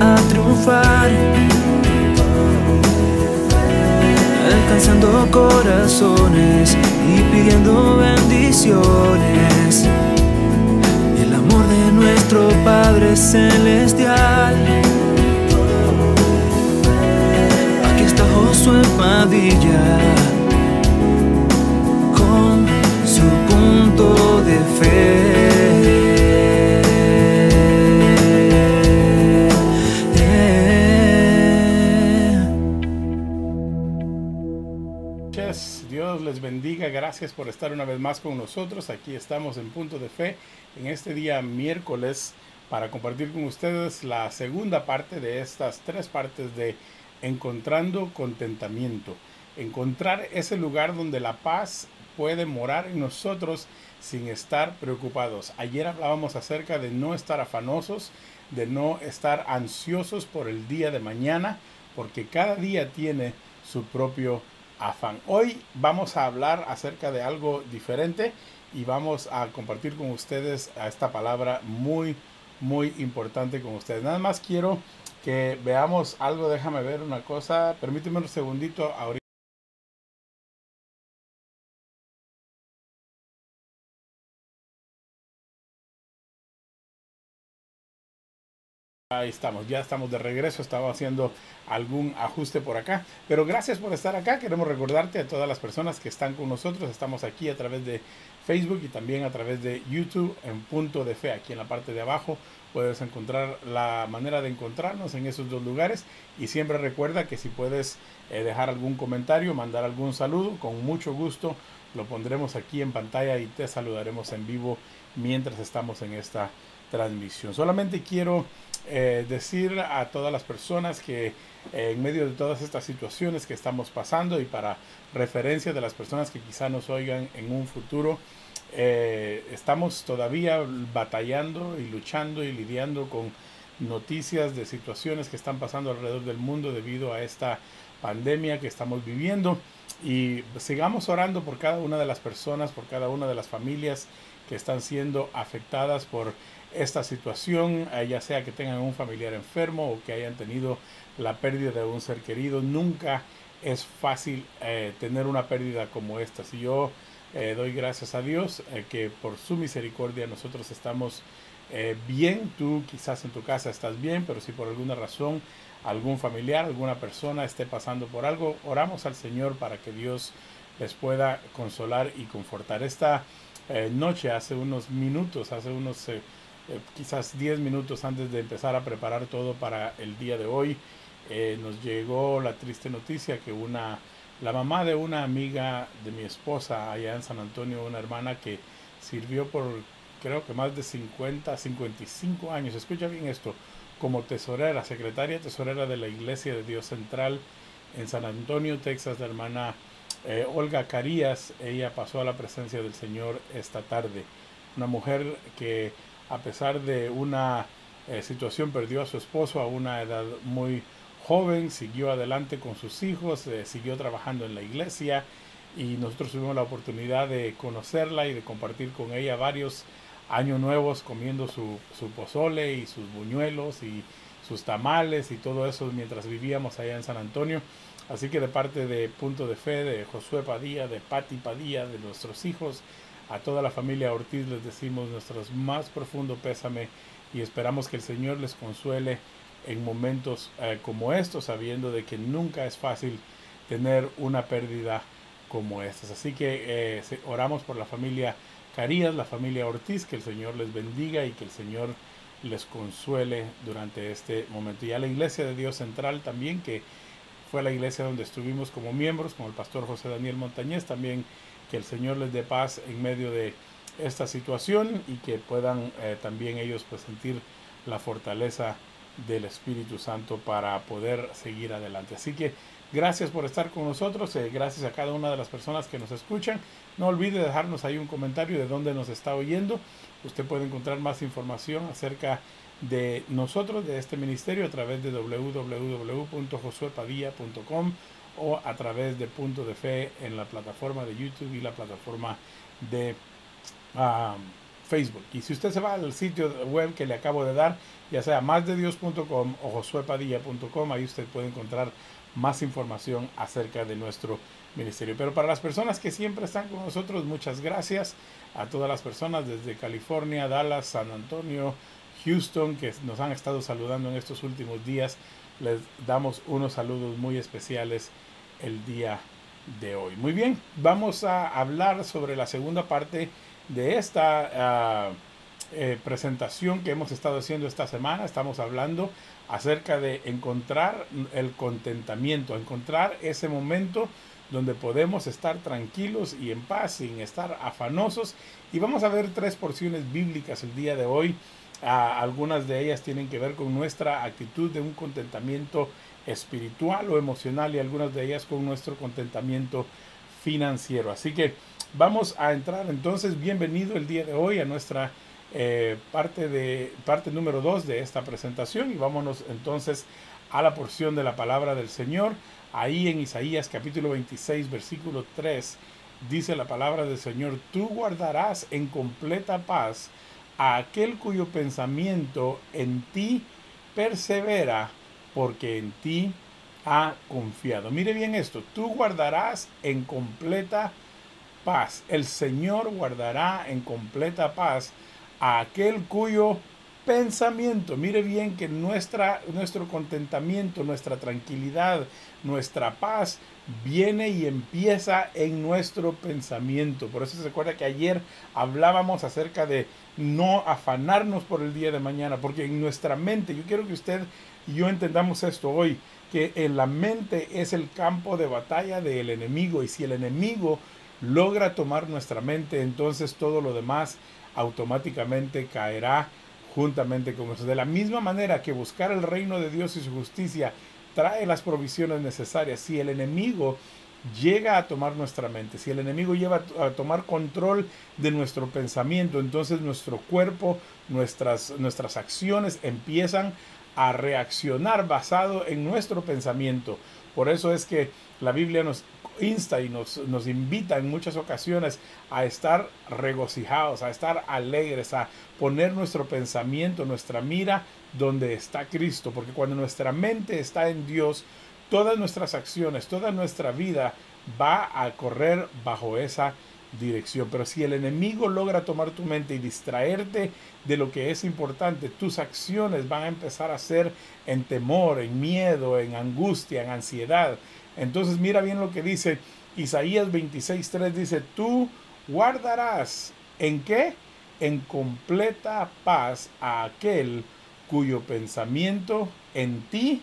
a triunfar. Alcanzando corazones y pidiendo bendiciones de nuestro Padre Celestial. Aquí está Josué Padilla gracias por estar una vez más con nosotros. Aquí estamos en Punto de Fe en este día miércoles para compartir con ustedes la segunda parte de estas tres partes de Encontrando Contentamiento. Encontrar ese lugar donde la paz puede morar en nosotros sin estar preocupados. Ayer hablábamos acerca de no estar afanosos, de no estar ansiosos por el día de mañana, porque cada día tiene su propio afán. Hoy vamos a hablar acerca de algo diferente y vamos a compartir con ustedes esta palabra muy, muy importante con ustedes. Nada más quiero que veamos algo, déjame ver una cosa, permíteme un segundito ahorita. Ahí estamos, ya estamos de regreso, estaba haciendo algún ajuste por acá, pero gracias por estar acá, queremos recordarte a todas las personas que están con nosotros, estamos aquí a través de Facebook y también a través de YouTube en punto de fe, aquí en la parte de abajo. Puedes encontrar la manera de encontrarnos en esos dos lugares. Y siempre recuerda que si puedes eh, dejar algún comentario, mandar algún saludo, con mucho gusto lo pondremos aquí en pantalla y te saludaremos en vivo mientras estamos en esta transmisión. Solamente quiero eh, decir a todas las personas que eh, en medio de todas estas situaciones que estamos pasando y para referencia de las personas que quizá nos oigan en un futuro, eh, estamos todavía batallando y luchando y lidiando con noticias de situaciones que están pasando alrededor del mundo debido a esta pandemia que estamos viviendo. Y sigamos orando por cada una de las personas, por cada una de las familias que están siendo afectadas por esta situación, eh, ya sea que tengan un familiar enfermo o que hayan tenido la pérdida de un ser querido. Nunca es fácil eh, tener una pérdida como esta. Si yo eh, doy gracias a Dios que por su misericordia nosotros estamos bien, tú quizás en tu casa estás bien, pero si por alguna razón algún familiar, alguna persona esté pasando por algo, oramos al Señor para que Dios les pueda consolar y confortar. Esta noche, hace unos minutos, hace unos eh, quizás 10 minutos antes de empezar a preparar todo para el día de hoy, eh, nos llegó la triste noticia que una, la mamá de una amiga de mi esposa allá en San Antonio, una hermana que sirvió por creo que más de 50, 55 años, escucha bien esto, como tesorera, secretaria tesorera de la Iglesia de Dios Central en San Antonio, Texas, la hermana eh, Olga Carías, ella pasó a la presencia del Señor esta tarde. Una mujer que a pesar de una eh, situación, perdió a su esposo a una edad muy joven, siguió adelante con sus hijos, eh, siguió trabajando en la iglesia y nosotros tuvimos la oportunidad de conocerla y de compartir con ella varios años nuevos comiendo su, pozole y sus buñuelos y sus tamales y todo eso mientras vivíamos allá en San Antonio. Así que de parte de Punto de Fe, de Josué Padilla, de Patti Padilla, de nuestros hijos, a toda la familia Ortiz les decimos nuestro más profundo pésame y esperamos que el Señor les consuele en momentos eh, como estos, sabiendo de que nunca es fácil tener una pérdida como estas. Así que eh, oramos por la familia Carías, la familia Ortiz, que el Señor les bendiga y que el Señor les consuele durante este momento. Y a la Iglesia de Dios Central también, que fue la iglesia donde estuvimos como miembros, como el pastor José Daniel Montañez, también que el Señor les dé paz en medio de esta situación y que puedan eh, también ellos pues sentir la fortaleza del Espíritu Santo para poder seguir adelante. Así que gracias por estar con nosotros, eh, gracias a cada una de las personas que nos escuchan. No olvide dejarnos ahí un comentario de dónde nos está oyendo. Usted puede encontrar más información acerca de nosotros, de este ministerio, a través de www.josuepadilla.com o a través de Punto de Fe en la plataforma de YouTube y la plataforma de ah, Facebook. Y si usted se va al sitio web que le acabo de dar, ya sea másdedios.com o josuepadilla.com, ahí usted puede encontrar más información acerca de nuestro ministerio. Pero para las personas que siempre están con nosotros, muchas gracias a todas las personas desde California, Dallas, San Antonio, Houston, que nos han estado saludando en estos últimos días. Les damos unos saludos muy especiales el día de hoy. Muy bien, vamos a hablar sobre la segunda parte de esta ah, eh, presentación que hemos estado haciendo esta semana. Estamos hablando acerca de encontrar el contentamiento, encontrar ese momento donde podemos estar tranquilos y en paz sin estar afanosos. Y vamos a ver tres porciones bíblicas el día de hoy. Algunas de ellas tienen que ver con nuestra actitud de un contentamiento espiritual o emocional y algunas de ellas con nuestro contentamiento financiero. Así que vamos a entrar entonces, bienvenido el día de hoy a nuestra eh, parte, de, parte número 2 de esta presentación y vámonos entonces a la porción de la palabra del Señor. Ahí en Isaías capítulo 26 versículo 3 dice la palabra del Señor, tú guardarás en completa paz a aquel cuyo pensamiento en ti persevera porque en ti ha confiado. Mire bien esto, tú guardarás en completa paz. El Señor guardará en completa paz a aquel cuyo pensamiento, mire bien que nuestra, nuestro contentamiento, nuestra tranquilidad, nuestra paz viene y empieza en nuestro pensamiento. Por eso se acuerda que ayer hablábamos acerca de no afanarnos por el día de mañana, porque en nuestra mente, yo quiero que usted y yo entendamos esto hoy, que en la mente es el campo de batalla del enemigo y si el enemigo logra tomar nuestra mente, entonces todo lo demás automáticamente caerá juntamente con eso. De la misma manera que buscar el reino de Dios y su justicia trae las provisiones necesarias, si el enemigo llega a tomar nuestra mente, si el enemigo lleva a tomar control de nuestro pensamiento, entonces nuestro cuerpo, nuestras, nuestras acciones empiezan a reaccionar basado en nuestro pensamiento. Por eso es que la Biblia nos insta y nos, nos invita en muchas ocasiones a estar regocijados, a estar alegres, a poner nuestro pensamiento, nuestra mira donde está Cristo, porque cuando nuestra mente está en Dios, todas nuestras acciones, toda nuestra vida va a correr bajo esa dirección. Pero si el enemigo logra tomar tu mente y distraerte de lo que es importante, tus acciones van a empezar a ser en temor, en miedo, en angustia, en ansiedad. Entonces mira bien lo que dice Isaías 26.3, dice, tú guardarás en qué? En completa paz a aquel cuyo pensamiento en ti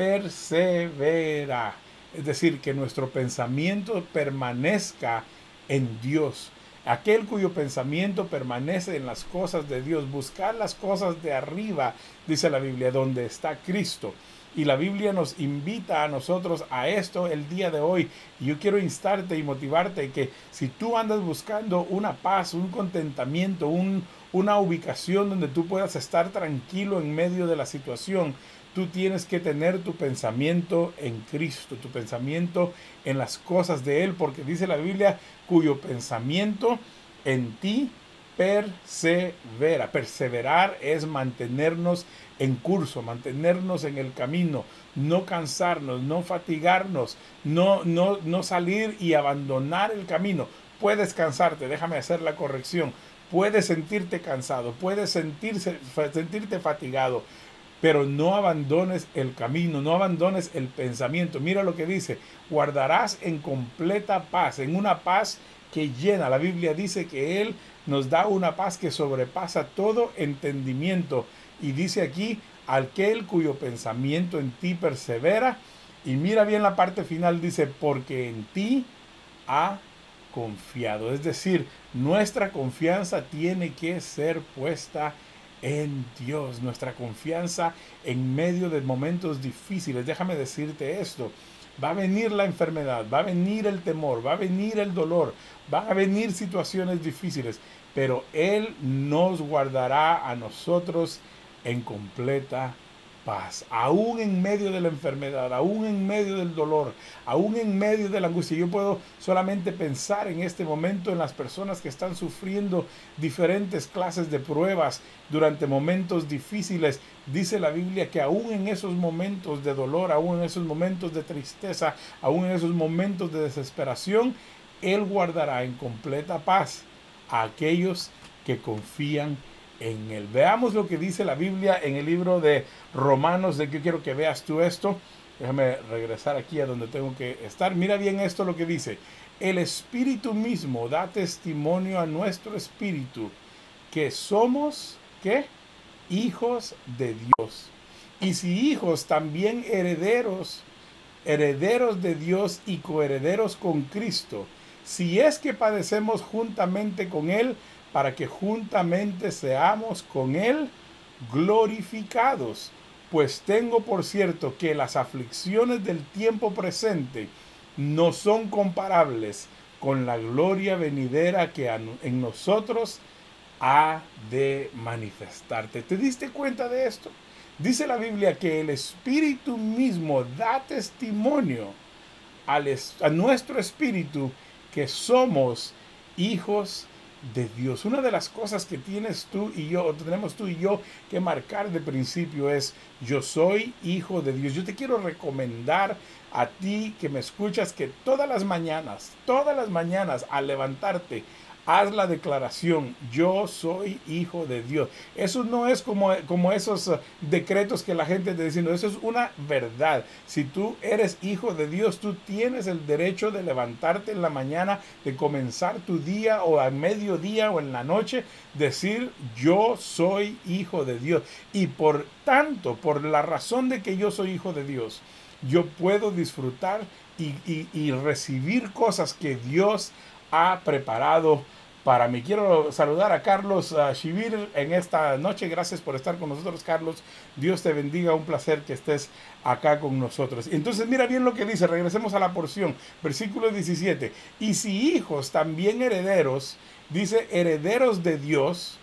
persevera. Es decir, que nuestro pensamiento permanezca en Dios. Aquel cuyo pensamiento permanece en las cosas de Dios, buscar las cosas de arriba, dice la Biblia, donde está Cristo. Y la Biblia nos invita a nosotros a esto el día de hoy. Y yo quiero instarte y motivarte que si tú andas buscando una paz, un contentamiento, un, una ubicación donde tú puedas estar tranquilo en medio de la situación, tú tienes que tener tu pensamiento en Cristo, tu pensamiento en las cosas de Él, porque dice la Biblia, cuyo pensamiento en ti persevera. Perseverar es mantenernos en curso, mantenernos en el camino, no cansarnos, no fatigarnos, no, no, no salir y abandonar el camino. Puedes cansarte, déjame hacer la corrección. Puedes sentirte cansado, puedes sentirse, sentirte fatigado, pero no abandones el camino, no abandones el pensamiento. Mira lo que dice, guardarás en completa paz, en una paz que llena. La Biblia dice que Él nos da una paz que sobrepasa todo entendimiento. Y dice aquí, aquel cuyo pensamiento en ti persevera. Y mira bien la parte final, dice, porque en ti ha confiado. Es decir, nuestra confianza tiene que ser puesta en Dios, nuestra confianza en medio de momentos difíciles. Déjame decirte esto. Va a venir la enfermedad, va a venir el temor, va a venir el dolor, van a venir situaciones difíciles, pero Él nos guardará a nosotros en completa paz, aún en medio de la enfermedad, aún en medio del dolor, aún en medio de la angustia. Yo puedo solamente pensar en este momento en las personas que están sufriendo diferentes clases de pruebas durante momentos difíciles. Dice la Biblia que aún en esos momentos de dolor, aún en esos momentos de tristeza, aún en esos momentos de desesperación, Él guardará en completa paz a aquellos que confían en él. Veamos lo que dice la Biblia en el libro de Romanos, de que quiero que veas tú esto. Déjame regresar aquí a donde tengo que estar. Mira bien esto lo que dice. El Espíritu mismo da testimonio a nuestro espíritu que somos, ¿qué? Hijos de Dios. Y si hijos, también herederos, herederos de Dios y coherederos con Cristo. Si es que padecemos juntamente con Él, para que juntamente seamos con Él glorificados. Pues tengo por cierto que las aflicciones del tiempo presente no son comparables con la gloria venidera que en nosotros ha de manifestarte. ¿Te diste cuenta de esto? Dice la Biblia que el Espíritu mismo da testimonio a nuestro espíritu que somos hijos de Dios. Una de las cosas que tienes tú y yo, tenemos tú y yo que marcar de principio es, yo soy hijo de Dios. Yo te quiero recomendar a ti que me escuchas que todas las mañanas, todas las mañanas al levantarte, haz la declaración, yo soy hijo de Dios. Eso no es como, como esos uh, decretos que la gente te diciendo, eso es una verdad. Si tú eres hijo de Dios, tú tienes el derecho de levantarte en la mañana, de comenzar tu día o a mediodía o en la noche, decir, yo soy hijo de Dios. Y por tanto, por la razón de que yo soy hijo de Dios, yo puedo disfrutar y, y recibir cosas que Dios ha preparado para mí. Quiero saludar a Carlos Shivir en esta noche. Gracias por estar con nosotros, Carlos. Dios te bendiga. Un placer que estés acá con nosotros. Entonces, mira bien lo que dice. Regresemos a la porción. Versículo 17. Y si hijos, también herederos, dice herederos de Dios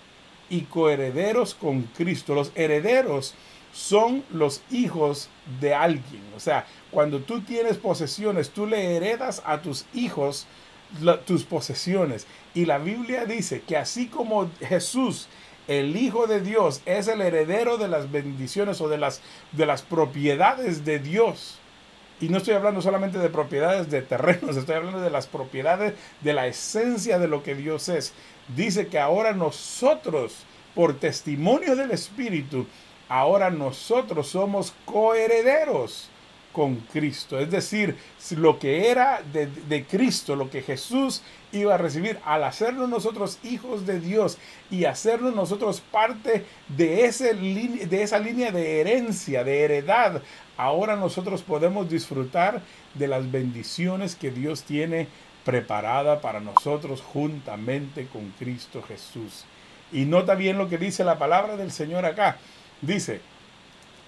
y coherederos con Cristo. Los herederos son los hijos de alguien. O sea, cuando tú tienes posesiones, tú le heredas a tus hijos tus posesiones. Y la Biblia dice que así como Jesús, el Hijo de Dios, es el heredero de las bendiciones o de las, de las propiedades de Dios. Y no estoy hablando solamente de propiedades de terrenos, estoy hablando de las propiedades de la esencia de lo que Dios es. Dice que ahora nosotros, por testimonio del Espíritu, ahora nosotros somos coherederos con Cristo. Es decir, lo que era de, Cristo, lo que Jesús iba a recibir al hacernos nosotros hijos de Dios y hacernos nosotros parte de, ese, de esa línea de herencia, de heredad, ahora nosotros podemos disfrutar de las bendiciones que Dios tiene preparada para nosotros juntamente con Cristo Jesús. Y nota bien lo que dice la palabra del Señor acá. Dice,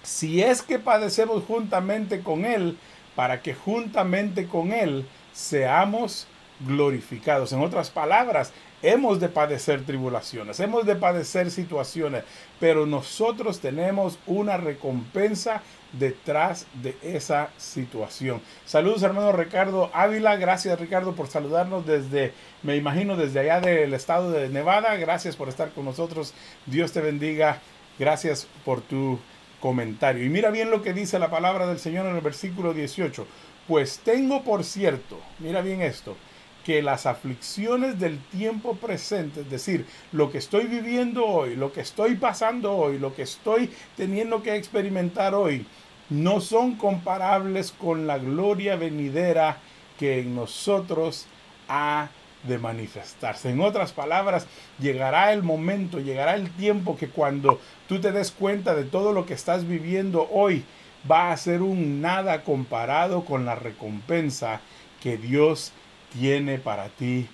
si es que padecemos juntamente con Él, para que juntamente con Él seamos glorificados. En otras palabras, hemos de padecer tribulaciones, hemos de padecer situaciones, pero nosotros tenemos una recompensa detrás de esa situación. Saludos hermano Ricardo Ávila, gracias Ricardo por saludarnos desde, me imagino, desde allá del estado de Nevada, gracias por estar con nosotros, Dios te bendiga, gracias por tu comentario. Y mira bien lo que dice la palabra del Señor en el versículo 18. Pues tengo por cierto, mira bien esto, que las aflicciones del tiempo presente, es decir, lo que estoy viviendo hoy, lo que estoy pasando hoy, lo que estoy teniendo que experimentar hoy, no son comparables con la gloria venidera que en nosotros ha de manifestarse. En otras palabras, llegará el momento, llegará el tiempo que cuando tú te des cuenta de todo lo que estás viviendo hoy, va a ser un nada comparado con la recompensa que Dios tiene para ti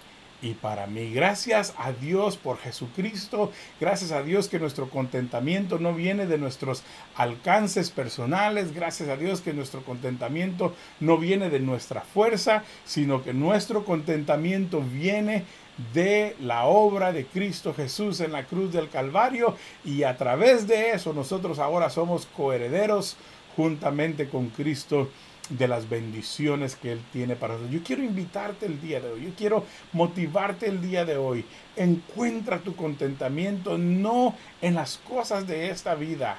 y para mí. Gracias a Dios por Jesucristo. Gracias a Dios que nuestro contentamiento no viene de nuestros alcances personales. Gracias a Dios que nuestro contentamiento no viene de nuestra fuerza, sino que nuestro contentamiento viene de la obra de Cristo Jesús en la cruz del Calvario y a través de eso nosotros ahora somos coherederos juntamente con Cristo de las bendiciones que Él tiene para nosotros. Yo quiero invitarte el día de hoy, yo quiero motivarte el día de hoy. Encuentra tu contentamiento no en las cosas de esta vida.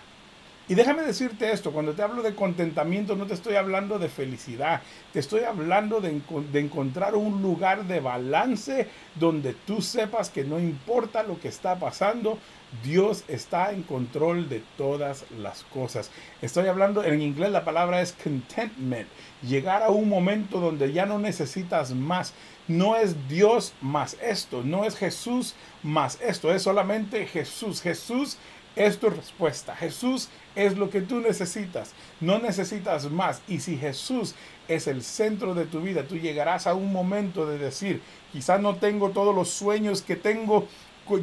Y déjame decirte esto, cuando te hablo de contentamiento no te estoy hablando de felicidad, te estoy hablando de, encontrar un lugar de balance donde tú sepas que no importa lo que está pasando, Dios está en control de todas las cosas. Estoy hablando, en inglés la palabra es contentment. Llegar a un momento donde ya no necesitas más. No es Dios más esto, no es Jesús más esto, es solamente Jesús. Jesús es tu respuesta. Jesús es lo que tú necesitas. No necesitas más. Y si Jesús es el centro de tu vida, tú llegarás a un momento de decir, quizás no tengo todos los sueños que tengo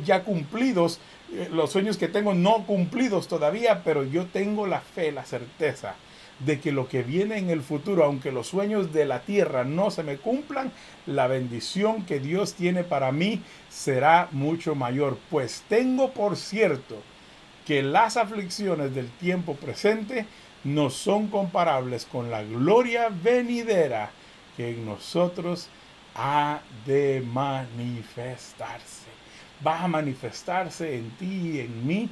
ya cumplidos, eh, los sueños que tengo no cumplidos todavía, pero yo tengo la fe, la certeza de que lo que viene en el futuro, aunque los sueños de la tierra no se me cumplan, la bendición que Dios tiene para mí será mucho mayor. Pues tengo por cierto que las aflicciones del tiempo presente no son comparables con la gloria venidera que en nosotros ha de manifestarse. Va a manifestarse en ti y en mí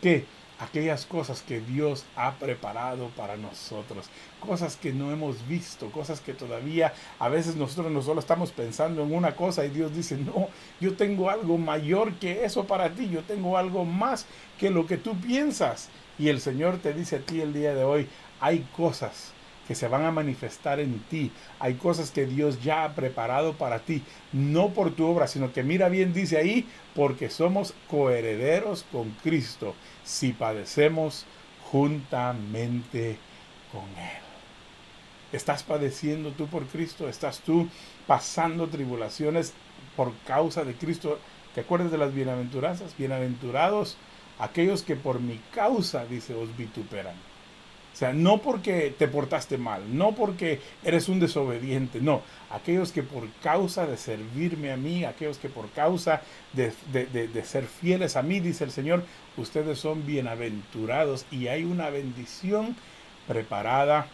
que aquellas cosas que Dios ha preparado para nosotros, cosas que no hemos visto, cosas que todavía a veces nosotros no solo estamos pensando en una cosa y Dios dice, no, yo tengo algo mayor que eso para ti, yo tengo algo más que lo que tú piensas. Y el Señor te dice a ti el día de hoy, hay cosas que se van a manifestar en ti. Hay cosas que Dios ya ha preparado para ti, no por tu obra, sino que mira bien dice ahí, porque somos coherederos con Cristo si padecemos juntamente con Él. ¿Estás padeciendo tú por Cristo? ¿Estás tú pasando tribulaciones por causa de Cristo? ¿Te acuerdas de las bienaventuranzas? Bienaventurados aquellos que por mi causa, dice, os vituperan. O sea, no porque te portaste mal, no porque eres un desobediente, no. Aquellos que por causa de servirme a mí, aquellos que por causa de, de, ser fieles a mí, dice el Señor, ustedes son bienaventurados y hay una bendición preparada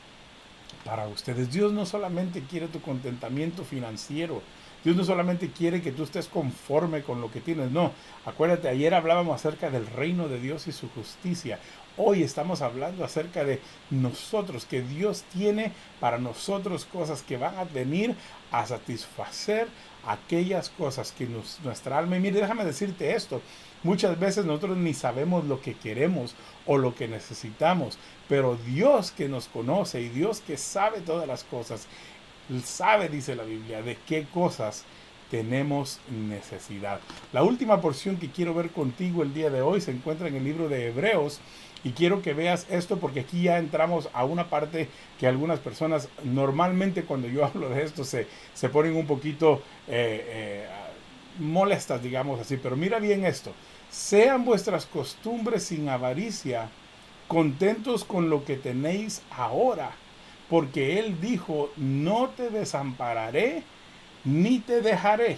para ustedes. Dios no solamente quiere tu contentamiento financiero, Dios no solamente quiere que tú estés conforme con lo que tienes, no. Acuérdate, ayer hablábamos acerca del reino de Dios y su justicia. Hoy estamos hablando acerca de nosotros, que Dios tiene para nosotros cosas que van a venir a satisfacer aquellas cosas que nuestra alma... Y mire, déjame decirte esto. Muchas veces nosotros ni sabemos lo que queremos o lo que necesitamos, pero Dios que nos conoce y Dios que sabe todas las cosas, sabe, dice la Biblia, de qué cosas tenemos necesidad. La última porción que quiero ver contigo el día de hoy se encuentra en el libro de Hebreos y quiero que veas esto porque aquí ya entramos a una parte que algunas personas normalmente cuando yo hablo de esto se, se ponen un poquito eh, eh, molestas, digamos así, pero mira bien esto. Sean vuestras costumbres sin avaricia, contentos con lo que tenéis ahora porque Él dijo, no te desampararé ni te dejaré.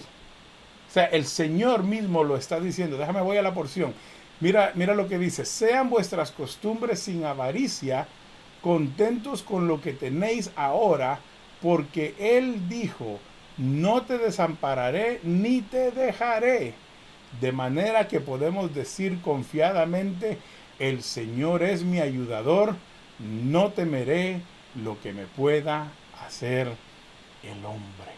O sea, el Señor mismo lo está diciendo. Déjame, voy a la porción. Mira, mira lo que dice. Sean vuestras costumbres sin avaricia, contentos con lo que tenéis ahora, porque Él dijo, no te desampararé ni te dejaré. De manera que podemos decir confiadamente, el Señor es mi ayudador, no temeré lo que me pueda hacer el hombre.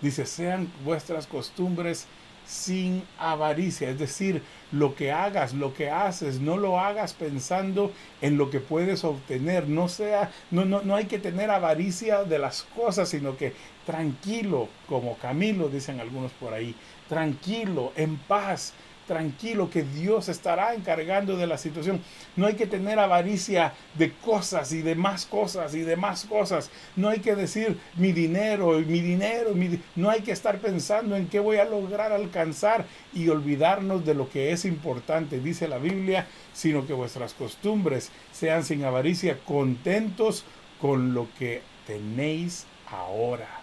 Dice, sean vuestras costumbres sin avaricia, es decir, lo que hagas, lo que haces, no lo hagas pensando en lo que puedes obtener, no sea, no, no, no hay que tener avaricia de las cosas, sino que tranquilo, como Camilo dicen algunos por ahí, tranquilo, en paz, tranquilo que Dios estará encargando de la situación. No hay que tener avaricia de cosas y de más cosas y de más cosas. No hay que decir mi dinero, mi dinero, mi no hay que estar pensando en qué voy a lograr alcanzar y olvidarnos de lo que es importante, dice la Biblia, sino que vuestras costumbres sean sin avaricia, contentos con lo que tenéis ahora.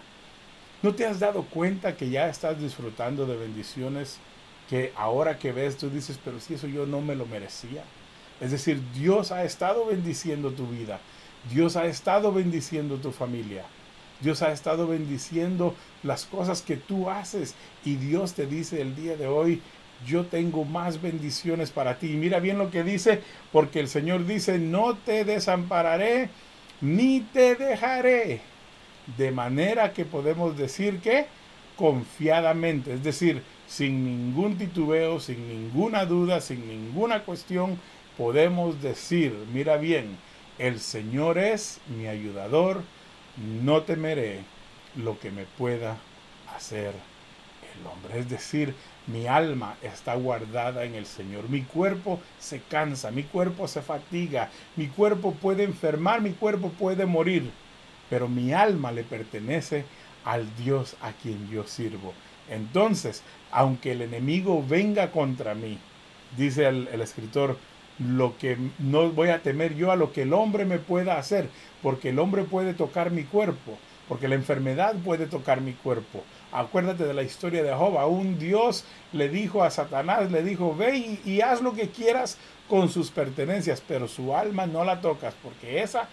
¿No te has dado cuenta que ya estás disfrutando de bendiciones que ahora que ves tú dices, pero si eso yo no me lo merecía? Es decir, Dios ha estado bendiciendo tu vida. Dios ha estado bendiciendo tu familia. Dios ha estado bendiciendo las cosas que tú haces. Y Dios te dice el día de hoy, yo tengo más bendiciones para ti. Y mira bien lo que dice, porque el Señor dice, no te desampararé ni te dejaré. De manera que podemos decir que confiadamente, es decir, sin ningún titubeo, sin ninguna duda, sin ninguna cuestión, podemos decir, mira bien, el Señor es mi ayudador, no temeré lo que me pueda hacer el hombre. Es decir, mi alma está guardada en el Señor. Mi cuerpo se cansa, mi cuerpo se fatiga, mi cuerpo puede enfermar, mi cuerpo puede morir pero mi alma le pertenece al Dios a quien yo sirvo. Entonces, aunque el enemigo venga contra mí, dice el, escritor, lo que no voy a temer yo a lo que el hombre me pueda hacer, porque el hombre puede tocar mi cuerpo, porque la enfermedad puede tocar mi cuerpo. Acuérdate de la historia de Job, un Dios le dijo a Satanás, le dijo, ve y, y haz lo que quieras con sus pertenencias, pero su alma no la tocas, porque esa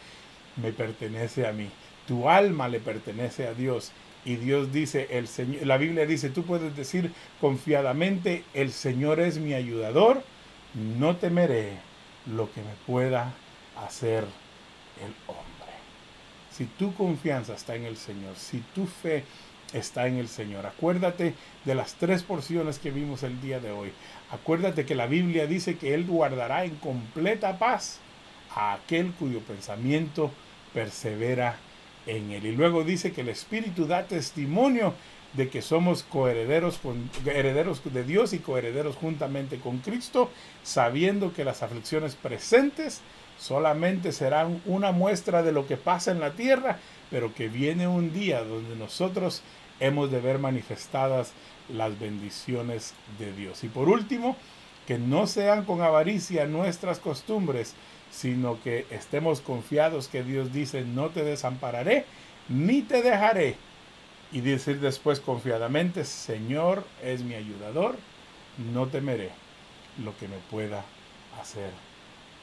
me pertenece a mí. Tu alma le pertenece a Dios. Y Dios dice, el Señor, la Biblia dice, tú puedes decir confiadamente, el Señor es mi ayudador, no temeré lo que me pueda hacer el hombre. Si tu confianza está en el Señor, si tu fe está en el Señor, acuérdate de las tres porciones que vimos el día de hoy. Acuérdate que la Biblia dice que Él guardará en completa paz a aquel cuyo pensamiento persevera en él. Y luego dice que el Espíritu da testimonio de que somos coherederos, herederos de Dios y coherederos juntamente con Cristo, sabiendo que las aflicciones presentes solamente serán una muestra de lo que pasa en la tierra, pero que viene un día donde nosotros hemos de ver manifestadas las bendiciones de Dios. Y por último, que no sean con avaricia nuestras costumbres, sino que estemos confiados que Dios dice, no te desampararé, ni te dejaré. Y decir después confiadamente, Señor es mi ayudador, no temeré lo que me pueda hacer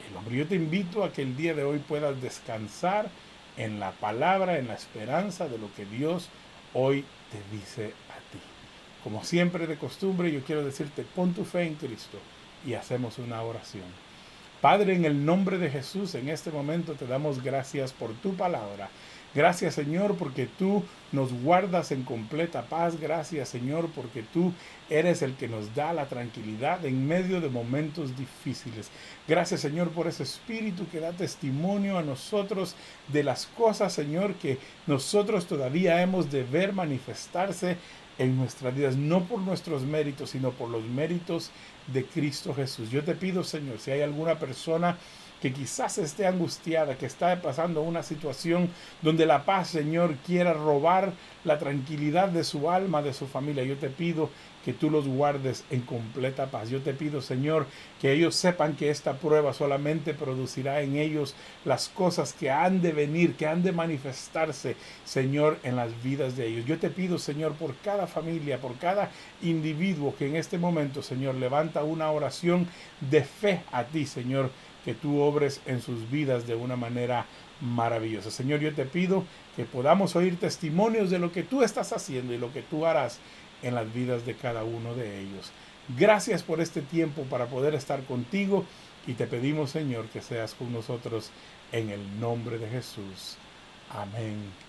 el hombre. Yo te invito a que el día de hoy puedas descansar en la palabra, en la esperanza de lo que Dios hoy te dice a ti. Como siempre de costumbre, yo quiero decirte, pon tu fe en Cristo y hacemos una oración. Padre, en el nombre de Jesús, en este momento te damos gracias por tu palabra. Gracias Señor porque tú nos guardas en completa paz. Gracias Señor porque tú eres el que nos da la tranquilidad en medio de momentos difíciles. Gracias Señor por ese espíritu que da testimonio a nosotros de las cosas Señor que nosotros todavía hemos de ver manifestarse en nuestras vidas, no por nuestros méritos, sino por los méritos de Cristo Jesús. Yo te pido, Señor, si hay alguna persona que quizás esté angustiada, que está pasando una situación donde la paz, Señor, quiera robar la tranquilidad de su alma, de su familia. Yo te pido que tú los guardes en completa paz. Yo te pido, Señor, que ellos sepan que esta prueba solamente producirá en ellos las cosas que han de venir, que han de manifestarse, Señor, en las vidas de ellos. Yo te pido, Señor, por cada familia, por cada individuo que en este momento, Señor, levanta una oración de fe a ti, Señor, que tú obres en sus vidas de una manera maravillosa. Señor, yo te pido que podamos oír testimonios de lo que tú estás haciendo y lo que tú harás en las vidas de cada uno de ellos. Gracias por este tiempo para poder estar contigo y te pedimos Señor que seas con nosotros en el nombre de Jesús. Amén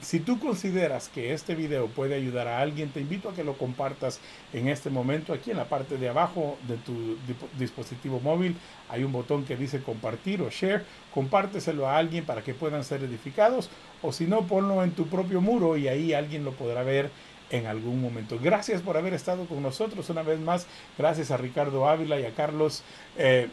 Si tú consideras que este video puede ayudar a alguien, te invito a que lo compartas en este momento. Aquí en la parte de abajo de tu dispositivo móvil hay un botón que dice compartir o share. Compárteselo a alguien para que puedan ser edificados. O si no, ponlo en tu propio muro y ahí alguien lo podrá ver en algún momento. Gracias por haber estado con nosotros una vez más. Gracias a Ricardo Ávila y a Carlos. Eh,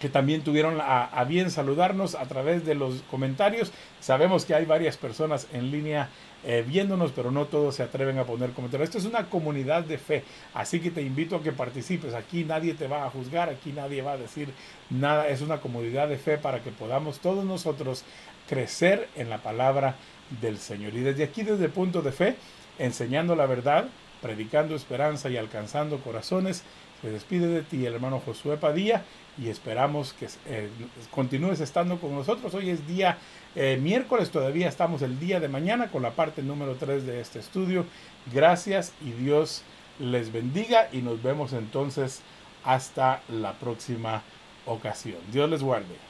que también tuvieron a, bien saludarnos a través de los comentarios. Sabemos que hay varias personas en línea eh, viéndonos, pero no todos se atreven a poner comentarios. Esto es una comunidad de fe, así que te invito a que participes. Aquí nadie te va a juzgar, aquí nadie va a decir nada. Es una comunidad de fe para que podamos todos nosotros crecer en la palabra del Señor. Y desde aquí, desde el punto de fe, enseñando la verdad, predicando esperanza y alcanzando corazones, se despide de ti el hermano Josué Padilla y esperamos que eh, continúes estando con nosotros. Hoy es día eh, miércoles, todavía estamos el día de mañana con la parte número 3 de este estudio. Gracias y Dios les bendiga y nos vemos entonces hasta la próxima ocasión. Dios les guarde.